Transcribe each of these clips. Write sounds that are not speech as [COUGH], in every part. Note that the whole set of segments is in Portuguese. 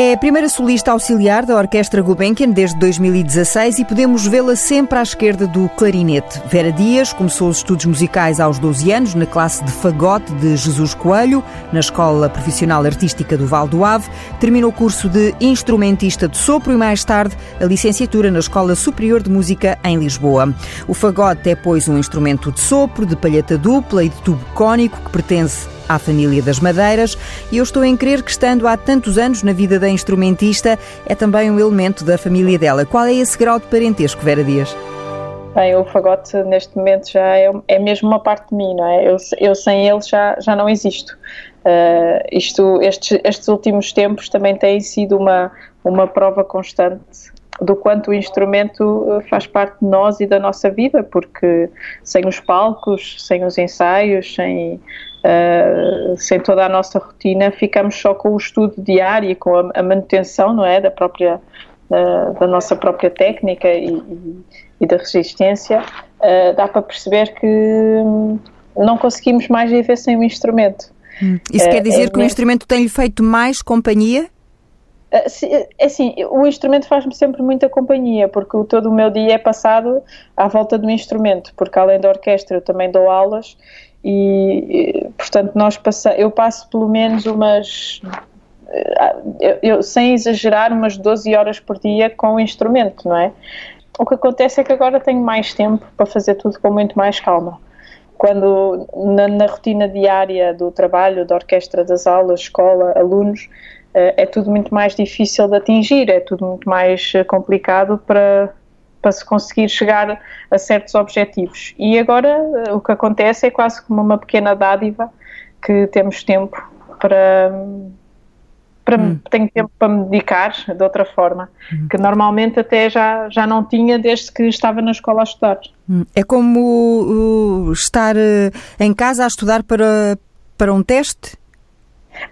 É a primeira solista auxiliar da Orquestra Gulbenkian desde 2016 e podemos vê-la sempre à esquerda do clarinete. Vera Dias começou os estudos musicais aos 12 anos na classe de fagote de Jesus Coelho, na Escola Profissional Artística do Val do Ave. Terminou o curso de instrumentista de sopro e mais tarde a licenciatura na Escola Superior de Música em Lisboa. O fagote é, pois, um instrumento de sopro, de palheta dupla e de tubo cônico que pertence à família das madeiras e eu estou em crer que, estando há tantos anos na vida da instrumentista, é também um elemento da família dela. Qual é esse grau de parentesco, Vera Dias? Bem, o fagote neste momento já é, é mesmo uma parte de mim, não é? Eu, eu sem ele já, já não existo. Uh, isto, estes, estes últimos tempos também têm sido uma, uma prova constante do quanto o instrumento eh, faz parte de nós e da nossa vida, porque sem os palcos, sem os ensaios, sem, uh, sem toda a nossa rotina, ficamos só com o estudo diário, com a, a manutenção, não é, da própria uh, da nossa própria técnica e, e, e da resistência. Uh, dá para perceber que hum, não conseguimos mais viver sem o instrumento. Hum. Isso quer dizer é que o instrumento tem-lhe feito mais companhia? Ah, é assim, o instrumento faz-me sempre muita companhia, porque todo o meu dia é passado à volta do instrumento, porque além da orquestra eu também dou aulas e, portanto, nós passa, eu passo pelo menos umas, ah, eu, eu, sem exagerar, umas 12 horas por dia com o instrumento, não é? O que acontece é que agora tenho mais tempo para fazer tudo com muito mais calma quando na, na, rotina diária do trabalho, da orquestra, das aulas, escola, alunos, eh, é tudo muito mais difícil de atingir, é tudo muito mais eh, complicado para, para se conseguir chegar a certos objetivos. E agora eh, o que acontece é quase como uma pequena dádiva que temos tempo para. para hum. Tenho tempo para me dedicar de outra forma, hum. que normalmente até já, já não tinha desde que estava na escola a estudar. Hum. É como estar uh, em casa a estudar para, para um teste?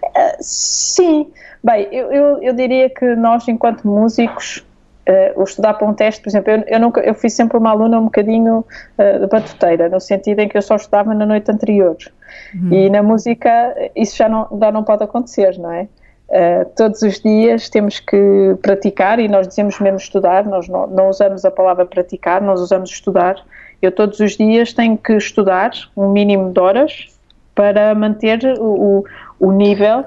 Uh, sim, Bem, eu, eu, eu diria que nós, enquanto músicos, uh, o estudar para um teste, por exemplo, eu, eu, nunca, eu fui sempre uma aluna um bocadinho uh, de batuteira, no sentido em que eu só estudava na noite anterior. Uhum. E na música isso já não, já não pode acontecer, não é? Uh, todos os dias temos que praticar e nós dizemos mesmo estudar, nós não, não, usamos a palavra praticar, nós usamos estudar. Eu todos os dias tenho que estudar um mínimo de horas para manter o, o, o nível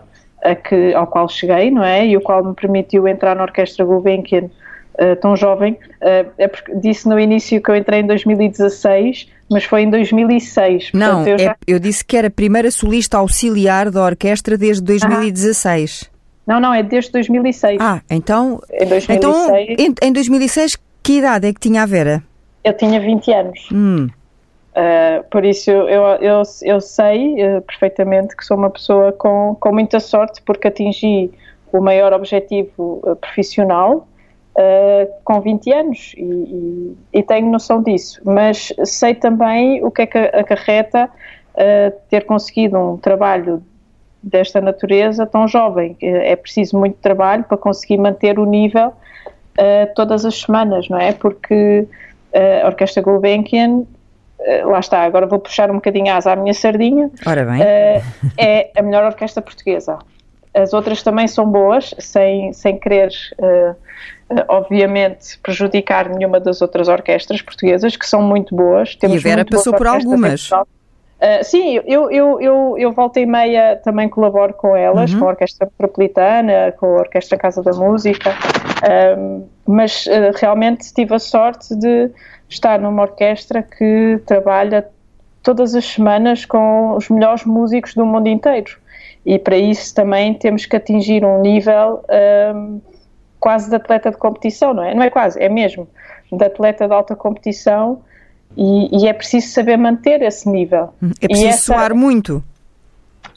que, ao qual cheguei, não é? E o qual me permitiu entrar na Orquestra Gulbenkian uh, tão jovem. Uh, é porque disse no início que eu entrei em 2016, mas foi em 2006. Não, Portanto, eu, é, já... eu, disse que era primeira solista auxiliar da orquestra desde 2016. Ah. Não, não, é desde 2006. Ah, então. Em 2006. Então, em, em 2006, que idade é que tinha a Vera? Eu tinha 20 anos. Hum. Uh, por isso eu, eu, eu sei uh, perfeitamente que sou uma pessoa com, com muita sorte porque atingi o maior objetivo uh, profissional com 20 anos e, e, e, tenho noção disso, mas sei também o que é que acarreta ter conseguido um trabalho desta natureza tão jovem. É preciso muito trabalho para conseguir manter o nível todas as semanas, não é? Porque a Orquestra Gulbenkian eh, lá está, agora vou puxar um bocadinho asa à minha sardinha. Ora bem. Uh, é a melhor orquestra portuguesa. As outras também são boas, sem, sem querer, uh, obviamente, prejudicar nenhuma das outras orquestras portuguesas, que são muito boas. Temos e a Vera passou por algumas. Uh, sim, eu, eu, eu, eu volta e meia também colaboro com elas, uhum. com a Orquestra Metropolitana, com a Orquestra Casa da Música, mas uh, realmente tive a sorte de estar numa orquestra que trabalha todas as semanas com os melhores músicos do mundo inteiro. E para isso também temos que atingir um nível um, quase de atleta de competição, não é? Não é quase, é mesmo, de atleta de alta competição e, e é preciso saber manter esse nível. É preciso essa... soar muito.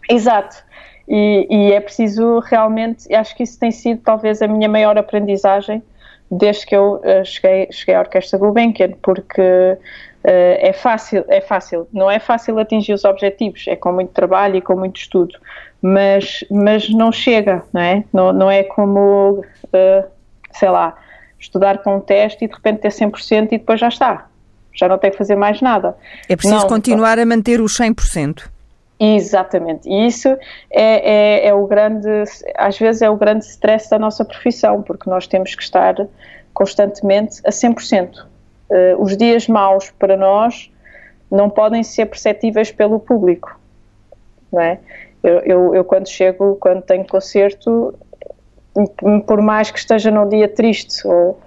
Exato. E, e, é preciso realmente, acho que isso tem sido talvez a minha maior aprendizagem desde que eu uh, cheguei, cheguei à Orquestra Gulbenkian, porque uh, é fácil, é fácil, não é fácil atingir os objetivos, é com muito trabalho e com muito estudo, mas, mas não chega, não é? Não, não é como, sei lá, estudar para um teste e de repente ter 100% e depois já está, já não tem que fazer mais nada. É preciso não, continuar a manter os 100%. Exatamente, e isso é, é, é, o grande, às vezes é o grande stress da nossa profissão, porque nós temos que estar constantemente a 100%. Uh, eh, os dias maus para nós não podem ser perceptíveis pelo público, não é? Eu, eu, eu quando chego, quando tenho concerto, por mais que esteja num dia triste ou,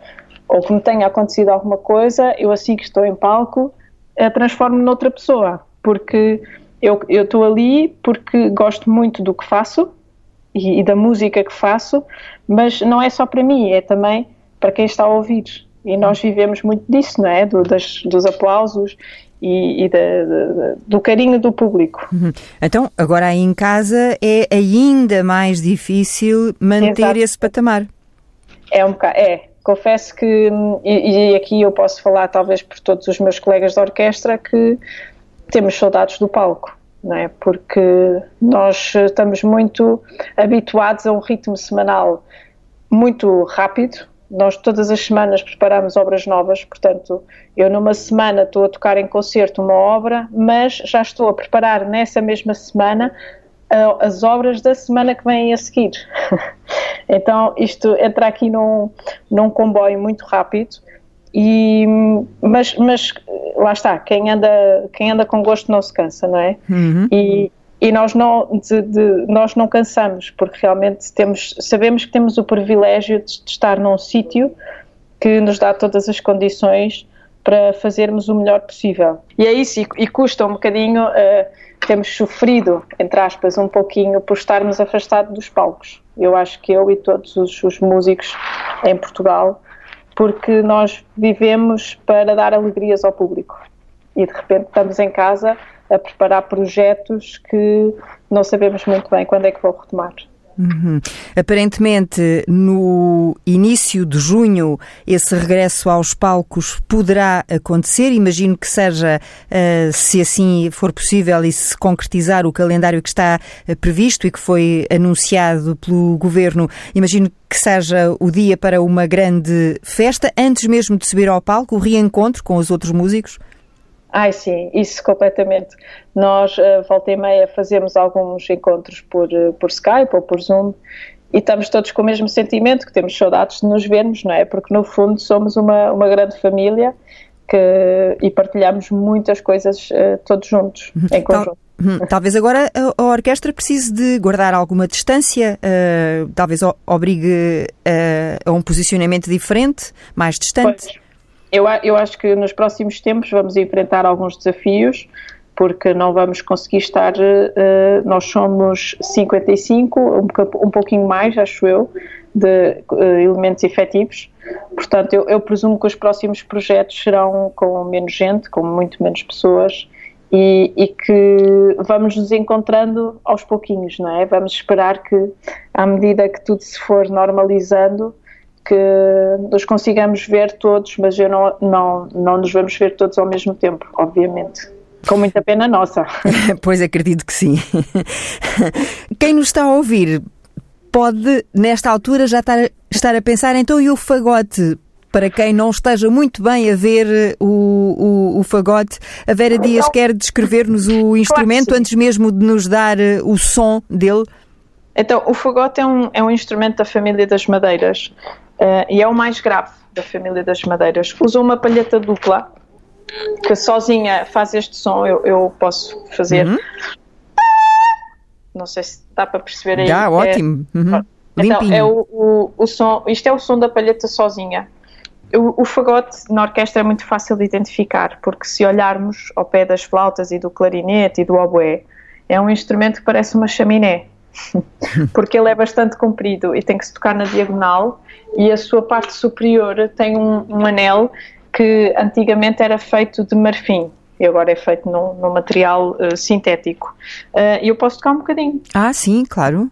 ou que me tenha acontecido alguma coisa, eu assim que estou em palco, uh, transformo-me noutra pessoa, porque eu estou ali porque gosto muito do que faço e, e, da música que faço, mas não é só para mim, é também para quem está a ouvir. E nós vivemos muito disso, não é? Do, das, dos aplausos e, e do carinho do público. Uhum. Então, agora aí em casa é ainda mais difícil manter Exato. esse patamar. É um bocado, é. Confesso que, e, e aqui eu posso falar talvez por todos os meus colegas da orquestra, que temos saudades do palco, não é? Porque nós estamos muito habituados a um ritmo semanal muito rápido. Nós todas as semanas preparamos obras novas, portanto, eu numa semana estou a tocar em concerto uma obra, mas já estou a preparar nessa mesma semana as obras da semana que vem a seguir. [LAUGHS] então, isto entra aqui num, num comboio muito rápido e, mas, mas lá está, quem anda, quem anda com gosto não se cansa, não é? Uhum. E, e nós não, de, de, nós não cansamos, porque realmente temos, sabemos que temos o privilégio de, de estar num sítio que nos dá todas as condições para fazermos o melhor possível. E é isso, e, e custa um bocadinho, uh, temos sofrido, entre aspas, um pouquinho por estarmos afastados dos palcos. Eu acho que eu e todos os, os músicos em Portugal porque nós vivemos para dar alegrias ao público e de repente estamos em casa a preparar projetos que não sabemos muito bem quando é que vão retomar. Uhum. Aparentemente, no início de junho, esse regresso aos palcos poderá acontecer. Imagino que seja, uh, se assim for possível e se concretizar o calendário que está uh, previsto e que foi anunciado pelo governo, imagino que seja o dia para uma grande festa, antes mesmo de subir ao palco, o reencontro com os outros músicos. Ai, sim, isso completamente. Nós, uh, volta e meia, fazemos alguns encontros por, uh, por Skype ou por Zoom e estamos todos com o mesmo sentimento, que temos saudades de nos vermos, não é? Porque, no fundo, somos uma, uma grande família que, e partilhamos muitas coisas uh, todos juntos, uhum. em conjunto. Hum, talvez agora a, orquestra precise de guardar alguma distância, uh, talvez obrigue uh, a um posicionamento diferente, mais distante. Pois eu, eu acho que nos próximos tempos vamos enfrentar alguns desafios, porque não vamos conseguir estar. Uh, nós somos 55, um, um pouquinho mais, acho eu, de uh, elementos efetivos. Portanto, eu, eu, presumo que os próximos projetos serão com menos gente, com muito menos pessoas. E, e, que vamos nos encontrando aos pouquinhos, não é? Vamos esperar que, à medida que tudo se for normalizando, que nos consigamos ver todos, mas eu não, não, não nos vamos ver todos ao mesmo tempo, obviamente. Com muita pena nossa. [LAUGHS] pois acredito que sim. Quem nos está a ouvir pode, nesta altura, já estar, estar a pensar, então e o fagote? Para quem não esteja muito bem a ver o, o, o fagote, a Vera Dias quer descrever-nos o instrumento claro antes mesmo de nos dar eh, o som dele? Então, o fagote é um, é um instrumento da família das madeiras uh, e é o mais grave da família das madeiras. Usa uma palheta dupla que sozinha faz este som. Eu, eu posso fazer. Uhum. Não sei se dá para perceber aí. Dá, é, ótimo. Uhum. Então, é o, o, o, som. Isto é o som da palheta sozinha. O, o fagote na orquestra é muito fácil de identificar, porque se olharmos ao pé das flautas e do clarinete e do oboé, é um instrumento que parece uma chaminé. [LAUGHS] porque ele é bastante comprido e tem que se tocar na diagonal e a sua parte superior tem um, um anel que antigamente era feito de marfim e agora é feito num, num material uh, sintético. Uh, e eu posso tocar um bocadinho? Ah, sim, claro.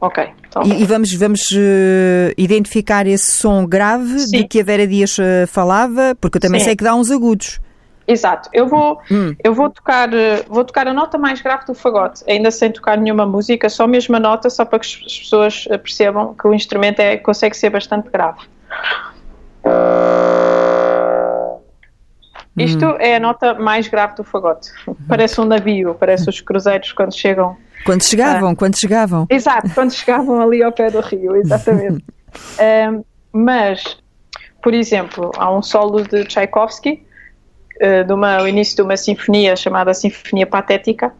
Ok. Então. E, e, vamos, vamos uh, identificar esse som grave sim. de que a Vera Dias falava, porque eu também sim. sei que dá uns agudos. Exato. Eu vou, hum. eu vou tocar, vou tocar a nota mais grave do fagote, ainda sem tocar nenhuma música, só mesmo a nota, só para que as pessoas percebam que o instrumento é, consegue ser bastante grave. Isto hum. é a nota mais grave do fagote. Parece um navio, parece os cruzeiros quando chegam. Quando chegavam, ah, quando chegavam. Exato, quando chegavam ali ao pé do rio, exatamente. [LAUGHS] um, mas, por exemplo, há um solo de Tchaikovsky, de uma, o início de uma sinfonia chamada Sinfonia Patética,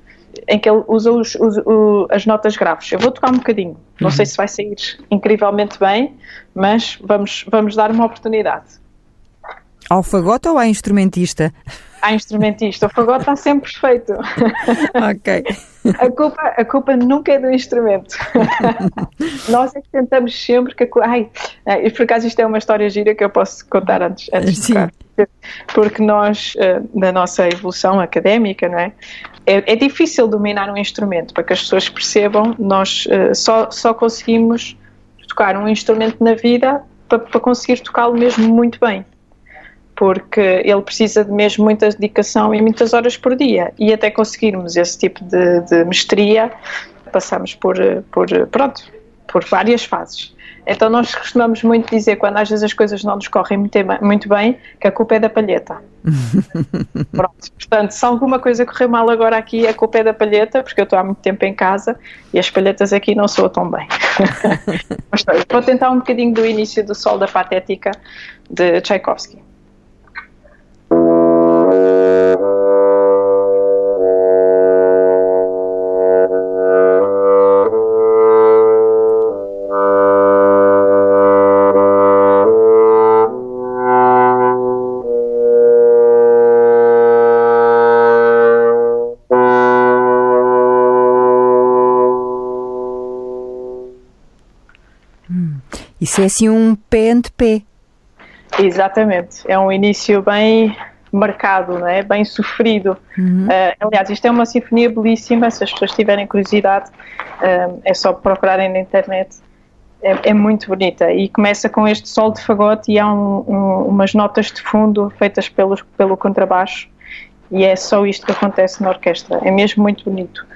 em que ele usa os, os, o, as notas graves. Eu vou tocar um bocadinho, não uhum. sei se vai sair incrivelmente bem, mas vamos, vamos dar uma oportunidade. Ao fagote ou à instrumentista? À instrumentista. O fagote está sempre perfeito. Ok. A culpa, a culpa nunca é do instrumento. [LAUGHS] Nós é que tentamos sempre que a Ai, e por acaso isto é uma história gira que eu posso contar antes, antes de tocar. Porque nós, eh, na nossa evolução académica, não é? É, é, difícil dominar um instrumento. Para que as pessoas percebam, nós uh, só, só conseguimos tocar um instrumento na vida para, para conseguir tocá-lo mesmo muito bem porque ele precisa de mesmo muita dedicação e muitas horas por dia. E até conseguirmos esse tipo de, de mestria, passamos por, por, pronto, por várias fases. Então nós costumamos muito dizer, quando às vezes as coisas não nos correm muito, bem, que a culpa é da palheta. [LAUGHS] Pronto, portanto, se alguma coisa correr mal agora aqui, a culpa é da palheta, porque eu estou há muito tempo em casa e as palhetas aqui não soam tão bem. [LAUGHS] Mas vou tentar um bocadinho do início do Sol da Patética de Tchaikovsky. Isso é assim um pé. Exatamente. É um início bem marcado, não é? bem sofrido. Uhum. Uh, aliás, isto é uma sinfonia belíssima, se as pessoas tiverem curiosidade, uh, é só procurarem na internet. É, é, muito bonita e começa com este sol de fagote e há um, um, umas notas de fundo feitas pelos, pelo contrabaixo e é só isto que acontece na orquestra. É mesmo muito bonito.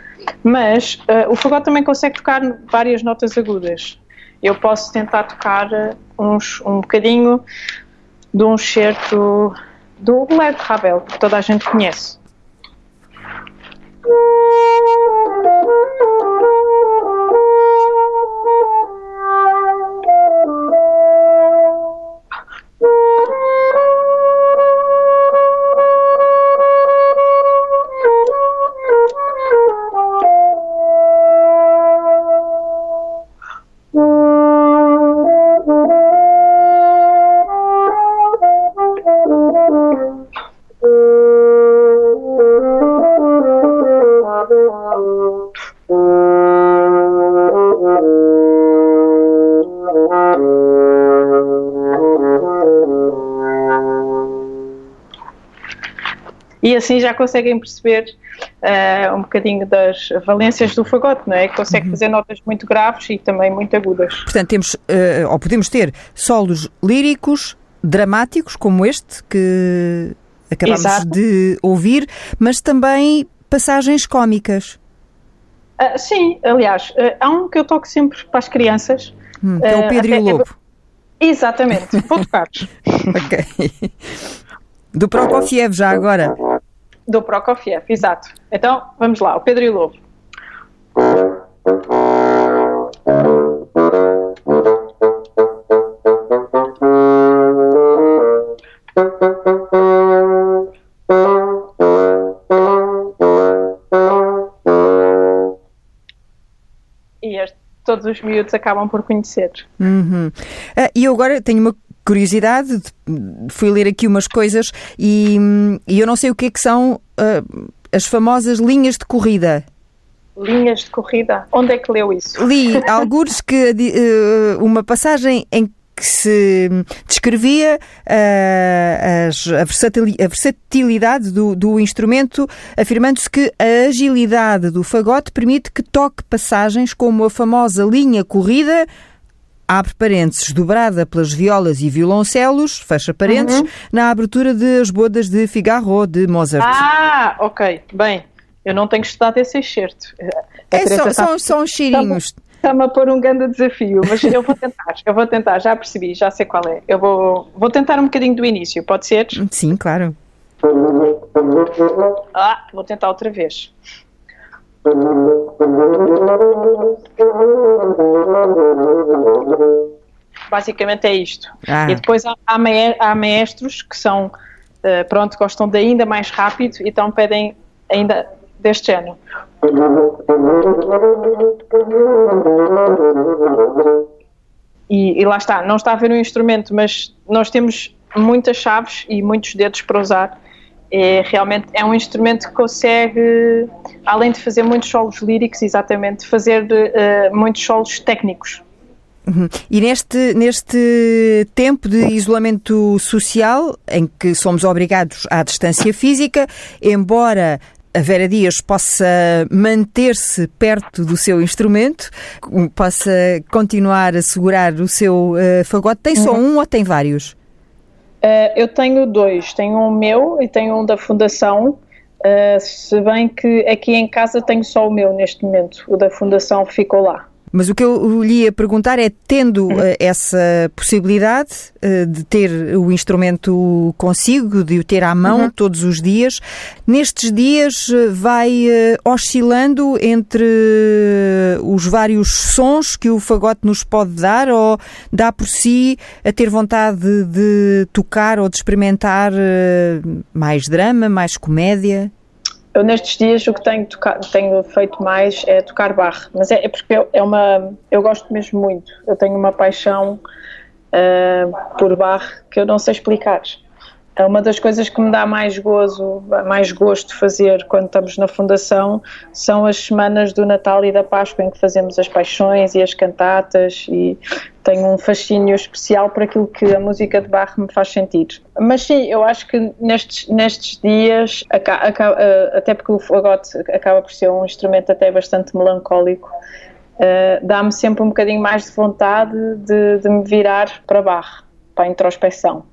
Mas uh, o fagote também consegue tocar várias notas agudas eu posso tentar tocar eh, uns, um bocadinho de um certo do Led Ravel, que toda a gente conhece. [LAUGHS] e assim já conseguem perceber uh, um bocadinho das valências do fagote, não é? Que consegue uhum. fazer notas muito graves e também muito agudas. Portanto, temos, uh, ou podemos ter solos líricos, dramáticos, como este que acabamos Exato. de ouvir, mas também passagens cómicas. Uh, sim, aliás, uh, há um que eu toco sempre para as crianças. Hum, que é o Pedro uh, e o Lobo. Exatamente, vou tocar. [LAUGHS] ok. Do Prokofiev já agora do Prokofiev, exato. Então, vamos lá, o Pedro e o Lobo. E todos os miúdos acabam por conhecer. Uhum. Uh, e eu agora tenho uma curiosidade, fui ler aqui umas coisas e, e eu não sei o que é que são uh, as famosas linhas de corrida. Linhas de corrida? Onde é que leu isso? Li [LAUGHS] alguns que uh, uma passagem em que se descrevia uh, as, a, versatilidade do, do instrumento, afirmando-se que a agilidade do fagote permite que toque passagens como a famosa linha corrida abre parênteses, dobrada pelas violas e violoncelos, fecha parênteses, uhum. na abertura de As Bodas de Figaro, de Mozart. Ah, ok, bem, eu não tenho estudado esse excerto. É, só, são, são cheirinhos. Está-me a pôr um grande desafio, mas eu vou tentar, eu vou tentar, já percebi, já sei qual é. Eu vou, vou tentar um bocadinho do início, pode ser? Sim, claro. Ah, vou tentar outra vez. Basicamente é isto. Ah. E depois há, há maestros que são, uh, pronto, gostam de ainda mais rápido, então pedem ainda deste género. E, e, lá está, não está a ver um instrumento, mas nós temos muitas chaves e muitos dedos para usar. É, realmente é um instrumento que consegue, além de fazer muitos solos líricos, exatamente, fazer uh, muitos solos técnicos. Uhum. E neste, neste tempo de isolamento social, em que somos obrigados à distância física, embora a Vera Dias possa manter-se perto do seu instrumento, possa continuar a segurar o seu uh, fagote, tem só uhum. um ou tem vários? Uh, eu tenho dois, tenho um meu e tenho um da Fundação, uh, se bem que aqui em casa tenho só o meu neste momento, o da Fundação ficou lá. Mas o que eu lhe ia perguntar é, tendo uh, essa possibilidade uh, de ter o instrumento consigo, de o ter à mão uhum. todos os dias, nestes dias uh, vai oscilando entre os vários sons que o fagote nos pode dar ou dá por si a ter vontade de, de tocar ou de experimentar mais drama, mais comédia? Eu nestes dias o que tenho, tenho feito mais é tocar barre, mas é, é porque eu, é uma, eu gosto mesmo muito. Eu tenho uma paixão uh, por barre que eu não sei explicar. É uma das coisas que me dá mais gozo, mais gosto fazer quando estamos na Fundação são as semanas do Natal e da Páscoa em que fazemos as paixões e as cantatas e tenho um fascínio especial por aquilo que a música de Bach me faz sentir. Mas sim, eu acho que nestes, nestes dias, eh, até porque o fagote acaba por ser um instrumento até bastante melancólico, Uh, dá-me sempre um bocadinho mais de vontade de, de, me virar para Bach, para a introspecção.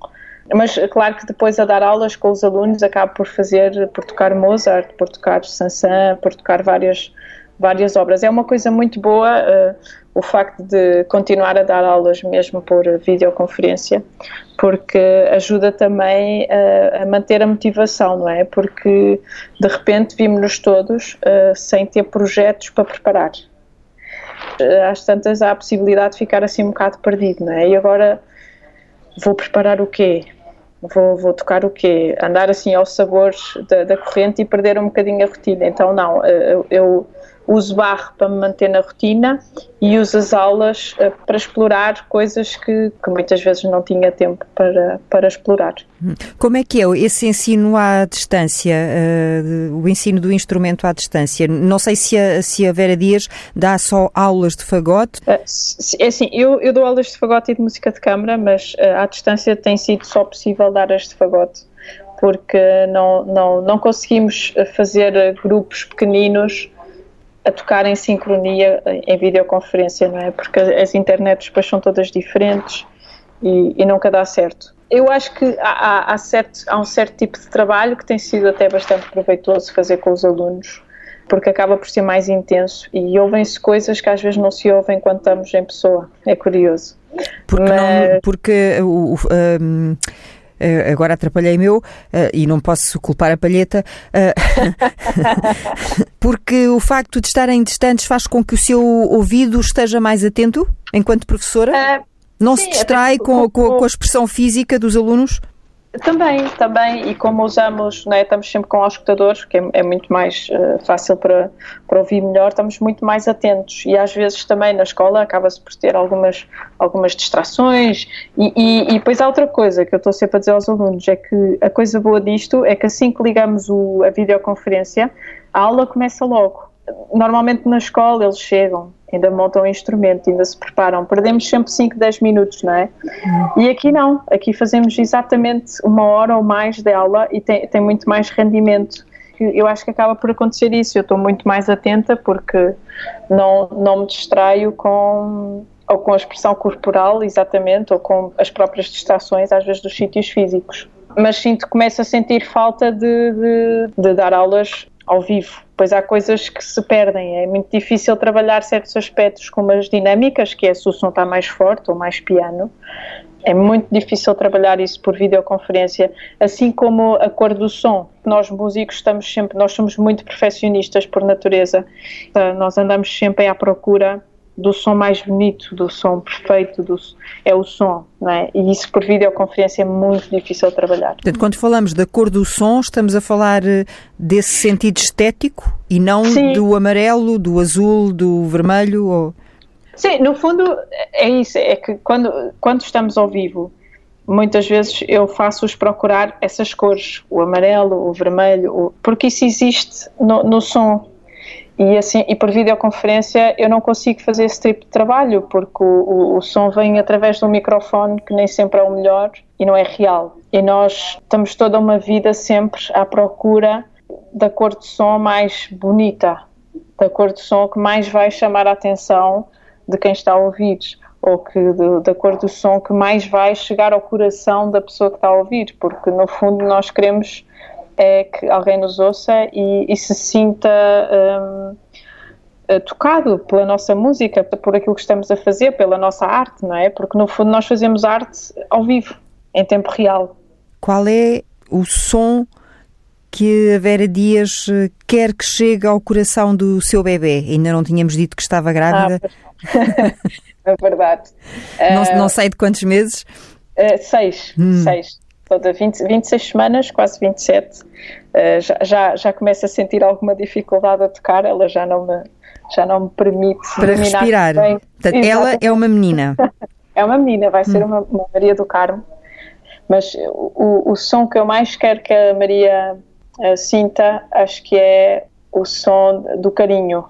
Mas claro que depois a dar aulas com os alunos acabo por fazer, por tocar Mozart, por tocar Sansan, por tocar várias, várias obras. É uma coisa muito boa uh, o facto de continuar a dar aulas mesmo por videoconferência, porque ajuda também uh, a manter a motivação, não é? Porque de repente vimos-nos todos uh, sem ter projetos para preparar. às tantas há a possibilidade de ficar assim um bocado perdido, não é? E agora vou preparar o quê? Vou, vou tocar o quê? Andar assim aos sabores da, da corrente e perder um bocadinho a rotina. Então, não, eu, uso barro para me manter na rotina e uso as aulas uh, para explorar coisas que, que, muitas vezes não tinha tempo para, para explorar. Hum. Como é que é esse ensino à distância, uh, o ensino do instrumento à distância? Não sei se a, se a Vera Dias dá só aulas de fagote. Uh, é assim, eu, eu dou aulas de fagote e de música de câmara, mas à distância tem sido só possível dar as de fagote porque não, não, não conseguimos fazer grupos pequeninos a tocar em sincronia em videoconferência, não é? Porque as internets depois são todas diferentes e, e nunca dá certo. Eu acho que há, há, certo, há um certo tipo de trabalho que tem sido até bastante proveitoso fazer com os alunos, porque acaba por ser mais intenso e ouvem-se coisas que às vezes não se ouvem quando estamos em pessoa. É curioso. Porque, Mas... não, porque o, o um Uh, agora atrapalhei meu uh, e não posso culpar a palheta, uh, [LAUGHS] porque o facto de estarem distantes faz com que o seu ouvido esteja mais atento enquanto professora? não sim, se distrai com, com, com a expressão física dos alunos? Também, também, e como usamos, né, estamos sempre com escutadores, que é, é muito mais uh, fácil para, para ouvir melhor, estamos muito mais atentos. E às vezes também na escola acaba-se por ter algumas, algumas distrações. E, e, e depois há outra coisa que eu estou sempre a dizer aos alunos, é que a coisa boa disto é que assim que ligamos o, a videoconferência, a aula começa logo. Normalmente na escola eles chegam, ainda montam o instrumento, ainda se preparam. Perdemos sempre 5, 10 minutos, não é? E aqui não, aqui fazemos exatamente uma hora ou mais de aula e tem, tem muito mais rendimento. Eu acho que acaba por acontecer isso, eu estou muito mais atenta porque não, não me distraio com ou com a expressão corporal, exatamente, ou com as próprias distrações, às vezes, dos sítios físicos. Mas sinto, começo a sentir falta de, de, de dar aulas ao vivo. Pois há coisas que se perdem, é muito difícil trabalhar certos aspectos como as dinâmicas, que é se o som está mais forte ou mais piano, É muito difícil trabalhar isso por videoconferência, assim como a cor do som. Nós músicos estamos sempre, nós somos muito perfeccionistas por natureza. Nós andamos sempre à procura do som mais bonito, do som perfeito, do, é o som, não é? E isso por videoconferência é muito difícil de trabalhar. Portanto, quando falamos da cor do som, estamos a falar eh, desse sentido estético e não Sim. do amarelo, do azul, do vermelho? Ou... Sim, no fundo é isso, é que quando, quando estamos ao vivo, muitas vezes eu faço-os procurar essas cores, o amarelo, o vermelho, o, porque isso existe no, no som e, assim, e por videoconferência eu não consigo fazer esse tipo de trabalho porque o, o, o som vem através de um microfone que nem sempre é o melhor e não é real. E nós estamos toda uma vida sempre à procura da cor de som mais bonita, da cor de som que mais vai chamar a atenção de quem está a ouvir ou que da cor do som que mais vai chegar ao coração da pessoa que está a ouvir, porque no fundo nós queremos é que alguém nos ouça e, e se sinta um, eh, tocado pela nossa música, por aquilo que estamos a fazer, pela nossa arte, não é? Porque no fundo nós fazemos arte ao vivo, em tempo real. Qual é o som que a Vera Dias eh, quer que chegue ao coração do seu bebê? Ainda não tínhamos dito que estava grávida. Ah, [LAUGHS] é verdade. Não, não sei de quantos meses? Uh, seis, hum. seis toda 20, 26 semanas, quase 27, uh, eh, já, já, já começo a sentir alguma dificuldade a tocar, ela já não me, já não me permite Para respirar. Bem. Portanto, ela é uma menina. [LAUGHS] é uma menina, vai ser hum. uma, uma, Maria do Carmo, mas o, o som que eu mais quero que a Maria uh, sinta, acho que é o som do carinho,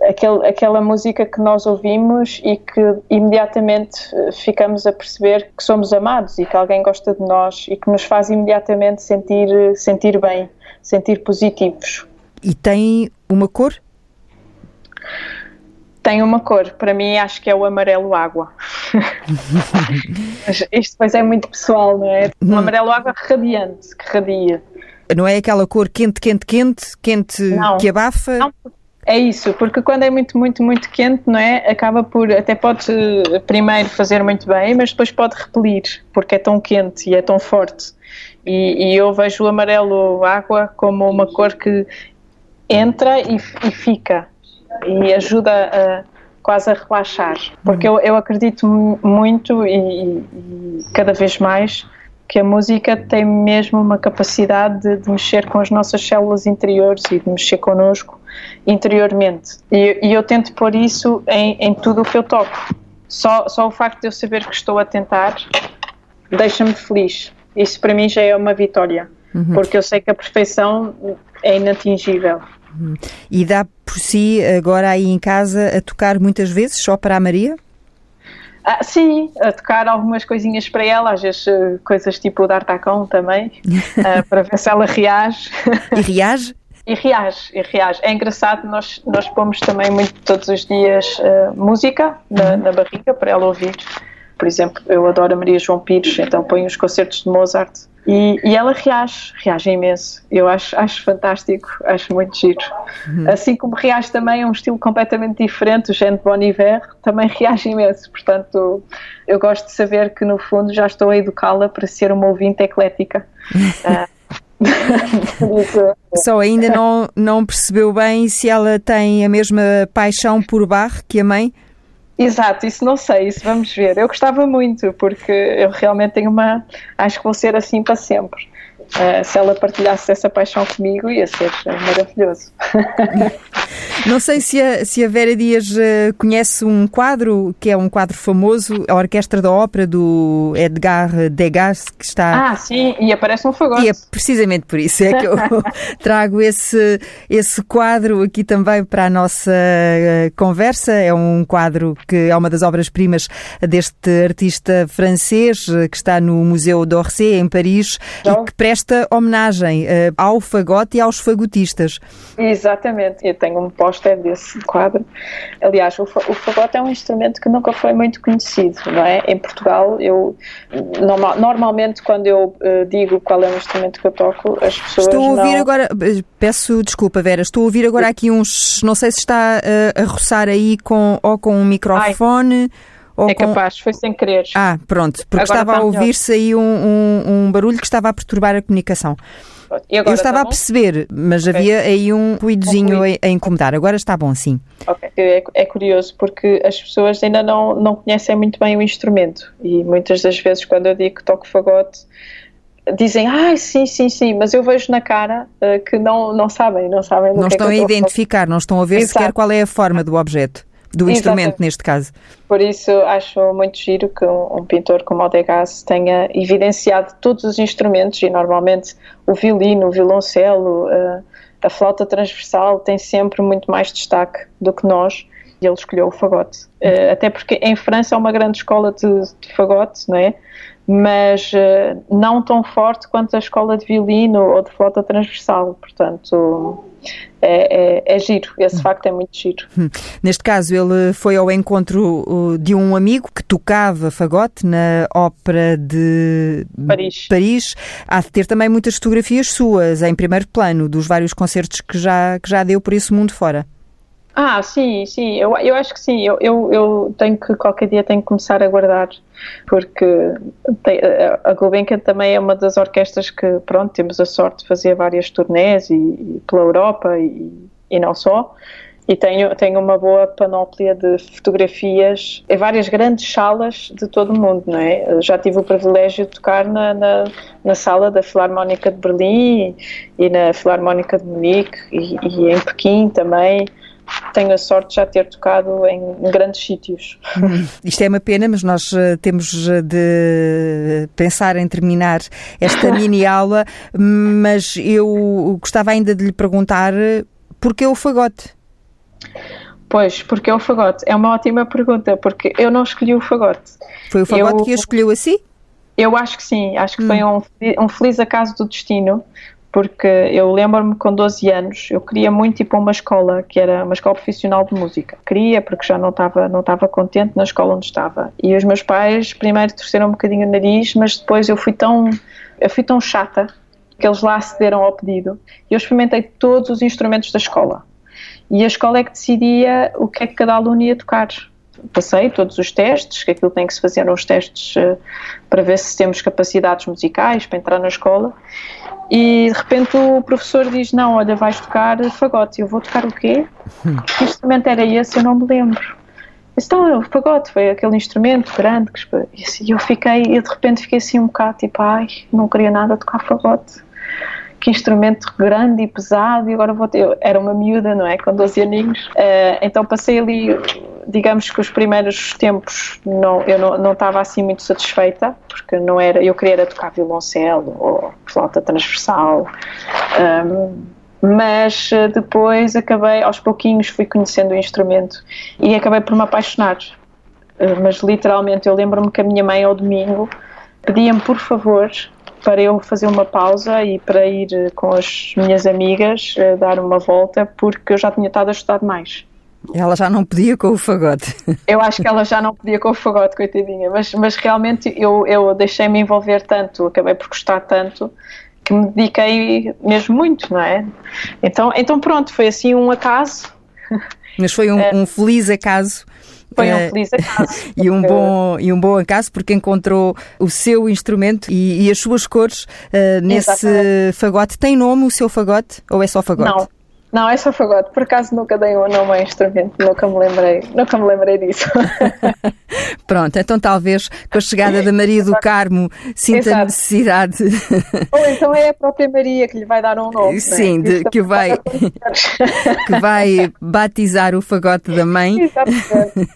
aquele, aquela música que nós ouvimos e que imediatamente eh, ficamos a perceber que somos amados e que alguém gosta de nós e que nos faz imediatamente sentir, sentir bem, sentir positivos. E tem uma cor? Tem uma cor, para mim acho que é o amarelo água. [LAUGHS] Mas isto depois é muito pessoal, não é? Um hum. amarelo água radiante, que radia. Não é aquela cor quente, quente, quente, quente não, que abafa? Não, é isso, porque quando é muito, muito, muito quente, não é? Acaba por, até pode primeiro fazer muito bem, mas depois pode repelir, porque é tão quente e é tão forte. E, e eu vejo o amarelo água como uma cor que entra e, e fica e ajuda a, quase a relaxar, porque eu, eu acredito muito e, e cada vez mais que a música tem mesmo uma capacidade de, de, mexer com as nossas células interiores e de mexer connosco interiormente. E, e eu tento pôr isso em, em tudo o que eu toco. Só, só o facto de eu saber que estou a tentar deixa-me feliz. Isso para mim já é uma vitória, uhum. porque eu sei que a perfeição é inatingível. Uhum. E dá por si agora aí em casa a tocar muitas vezes só para a Maria? Ah, sim, a tocar algumas coisinhas para ela, às vezes eh, coisas tipo o D'Artacão também, uh, [LAUGHS] para ver se ela reage. E reage? e reage, e reage. É engraçado, nós, nós pomos também muito todos os dias uh, música na, uhum. na, barriga para ela ouvir. Por exemplo, eu adoro a Maria João Pires, então ponho os concertos de Mozart e, e, ela reage, reage imenso. Eu acho, acho fantástico, acho muito giro. Uhum. Assim como reage também a um estilo completamente diferente, o Jean de Bon Iver também reage imenso. Portanto, eu gosto de saber que no fundo já estou a educá-la para ser uma ouvinte eclética. uh, [LAUGHS] [LAUGHS] Só ainda não, não percebeu bem se ela tem a mesma paixão por Bach que a mãe? Exato, isso não sei, isso vamos ver. Eu gostava muito, porque eu realmente tenho uma. Acho que vou ser assim para sempre. Uh, se ela partilhasse essa paixão comigo, ia ser maravilhoso. [LAUGHS] Não sei se a, se a Vera Dias uh, conhece um quadro, que é um quadro famoso, a Orquestra da Ópera do Edgar Degas, que está... Ah, sim, e aparece um fagote. E é precisamente por isso é que eu [LAUGHS] trago esse, esse quadro aqui também para a nossa uh, conversa. É um quadro que é uma das obras-primas deste artista francês, que está no Museu d'Orsay, em Paris, então, e que presta homenagem uh, ao fagote e aos fagotistas. Exatamente, eu tenho um póster desse quadro. Aliás, o, fagote é um instrumento que nunca foi muito conhecido, não é? Em Portugal, eu normal, normalmente quando eu uh, digo qual é o instrumento que eu toco, as pessoas Estou a ouvir não... agora, peço desculpa Vera, estou a ouvir agora aqui uns, não sei se está a roçar aí com, ou com um microfone... Ai Ou é capaz, foi sem querer. Ah, pronto, porque agora estava a ouvir-se aí um, um, um, barulho que estava a perturbar a comunicação. Eu estava tá a perceber, mas okay. havia aí um ruídozinho um a, a, incomodar. Agora está bom, sim. Ok, é, é, curioso porque as pessoas ainda não, não conhecem muito bem o instrumento e muitas das vezes quando eu digo que toco fagote dizem, ah, sim, sim, sim, mas eu vejo na cara uh, que não, não sabem, não sabem. Não estão é a identificar, não estão a ver Exato. sequer qual é a forma do objeto do instrumento neste caso. Por isso acho muito giro que um, um, pintor como o Degas tenha evidenciado todos os instrumentos e normalmente o violino, o violoncelo, uh, a flauta transversal tem sempre muito mais destaque do que nós e ele escolheu o fagote. Uh, até porque em França é uma grande escola de, de fagote, não é? mas uh, não tão forte quanto a escola de violino ou de flauta transversal, portanto é, é, é giro, esse hum. facto é muito giro. Hum. Neste caso ele foi ao encontro de um amigo que tocava fagote na ópera de Paris. Paris. Há de ter também muitas fotografias suas em primeiro plano dos vários concertos que já, que já deu por esse mundo fora. Ah, sim, sim, eu, eu acho que sim. Eu, eu, eu tenho que, qualquer dia, tenho que começar a guardar, porque tem, a Gulbenkian também é uma das orquestras que, pronto, temos a sorte de fazer várias turnés e, e pela Europa e, e não só. E tenho, tenho uma boa panóplia de fotografias em várias grandes salas de todo o mundo, não é? Já tive o privilégio de tocar na, na, na sala da Filarmónica de Berlim e, na Filarmónica de Munique e, e em Pequim também tenho a sorte de já ter tocado em, grandes sítios. Hum, isto é uma pena, mas nós uh, temos eh, de pensar em terminar esta [LAUGHS] mini aula, mas eu gostava ainda de lhe perguntar porquê o fagote? Pois, porque é o fagote? É uma ótima pergunta, porque eu não escolhi o fagote. Foi o fagote eu, que a escolheu assim? Eu acho que sim, acho que hum. foi um, um feliz acaso do destino, porque eu lembro-me com 12 anos, eu queria muito ir para uma escola, que era uma escola profissional de música. Queria, porque já não estava, não estava contente na escola onde estava. E os meus pais primeiro torceram um bocadinho o nariz, mas depois eu fui tão, eu fui tão chata que eles lá cederam ao pedido. Eu experimentei todos os instrumentos da escola. E a escola é que decidia o que é que cada aluno ia tocar passei todos os testes, que aquilo tem que se fazer uns testes uh, para ver se temos capacidades musicais para entrar na escola. E de repente o professor diz: Não, olha, vais tocar fagote. Eu vou tocar o quê? [LAUGHS] Que instrumento era esse? Eu não me lembro. Então, o fagote foi aquele instrumento grande. Que... E assim, eu fiquei, e de repente fiquei assim um bocado tipo: Ai, não queria nada tocar fagote que instrumento grande e pesado e agora vou ter. Eu era uma miúda, não é? Com 12 aninhos. Uh, então passei ali, digamos que os primeiros tempos não, eu não, não estava assim muito satisfeita, porque não era. Eu queria era tocar violoncelo ou flauta transversal. Um, mas eh, depois acabei, aos pouquinhos, fui conhecendo o instrumento e acabei por me apaixonar. Uh, mas literalmente, eu lembro-me que a minha mãe, ao domingo, pedia-me por favor para eu fazer uma pausa e para ir eh, com as minhas amigas uh, dar uma volta, porque eu já tinha estado a estudar mais. Ela já não podia com o fagote. [LAUGHS] Eu acho que ela já não podia com o fagote, coitadinha, mas, mas realmente eu, eu deixei-me envolver tanto, acabei por gostar tanto, que me dediquei mesmo muito, não é? Então, então pronto, foi assim um acaso. Mas foi um, [LAUGHS] é. um feliz acaso foi um eh, feliz acaso. [LAUGHS] e, um bom, e um bom acaso, porque encontrou o seu instrumento e, e as suas cores uh, nesse fagote. Tem nome o seu fagote ou é só fagote? Não, não, é só fagote. Por acaso nunca dei um nome ao instrumento, nunca me lembrei, nunca me lembrei disso. [LAUGHS] Pronto, então talvez com a chegada da Maria do Carmo sinta Exato. necessidade. [LAUGHS] Ou então é a própria Maria que lhe vai dar um nome. É? Sim, de, que, vai, [LAUGHS] que vai batizar o fagote da mãe. Exatamente.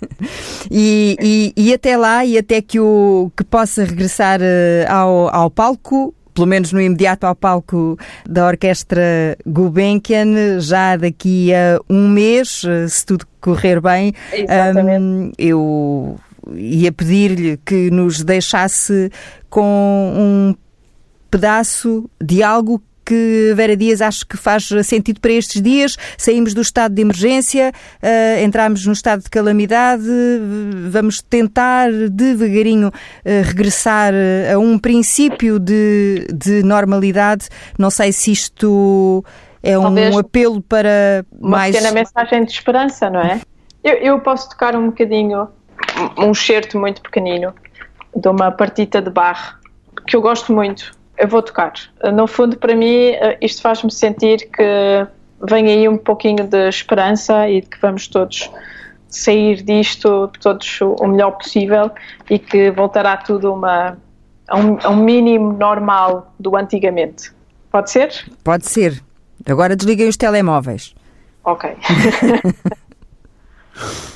E, e, e até lá, e até que, o, que possa regressar eh, ao, ao palco, pelo menos no imediato ao palco da Orquestra Gulbenkian, já daqui a um mês, se tudo correr bem. Um, eu ia pedir-lhe que nos deixasse com um pedaço de algo que Vera Dias acho que faz sentido para estes dias. Saímos do estado de emergência, uh, entramos no estado de calamidade, vamos tentar devagarinho uh, regressar a um princípio de, de normalidade. Não sei se isto é um apelo para uma mais. Uma pequena mensagem de esperança, não é? Eu, eu posso tocar um bocadinho um excerto muito pequenino de uma partita de bar que eu gosto muito. Eu vou tocar. No fundo, para mim, isto faz-me sentir que vem aí um pouquinho de esperança e de que vamos todos sair disto todos o melhor possível e que voltará tudo uma, a, um, a um mínimo normal do antigamente. Pode ser? Pode ser. Agora desliguem os telemóveis. Ok. [LAUGHS]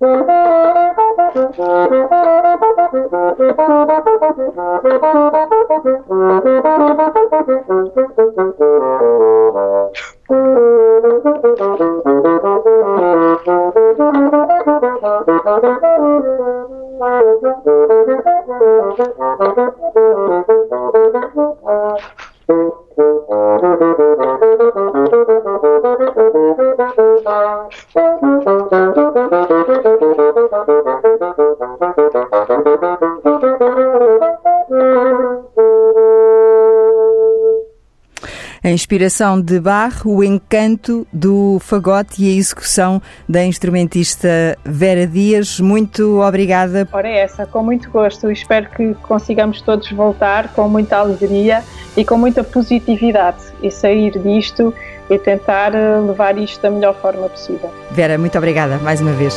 Thank you. A inspiração de Bach, o encanto do fagote e a execução da instrumentista Vera Dias. Muito obrigada. Ora, é essa, com muito gosto. Espero que consigamos todos voltar com muita alegria e com muita positividade e sair disto e tentar levar isto da melhor forma possível. Vera, muito obrigada mais uma vez.